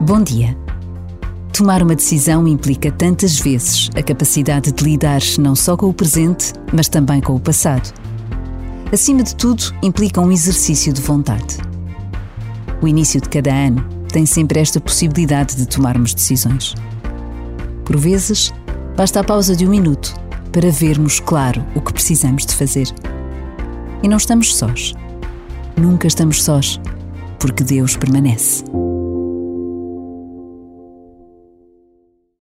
Bom dia. Tomar uma decisão implica tantas vezes a capacidade de lidar não só com o presente, mas também com o passado. Acima de tudo, implica um exercício de vontade. O início de cada ano tem sempre esta possibilidade de tomarmos decisões. Por vezes, basta a pausa de um minuto para vermos claro o que precisamos de fazer. E não estamos sós. Nunca estamos sós, porque Deus permanece.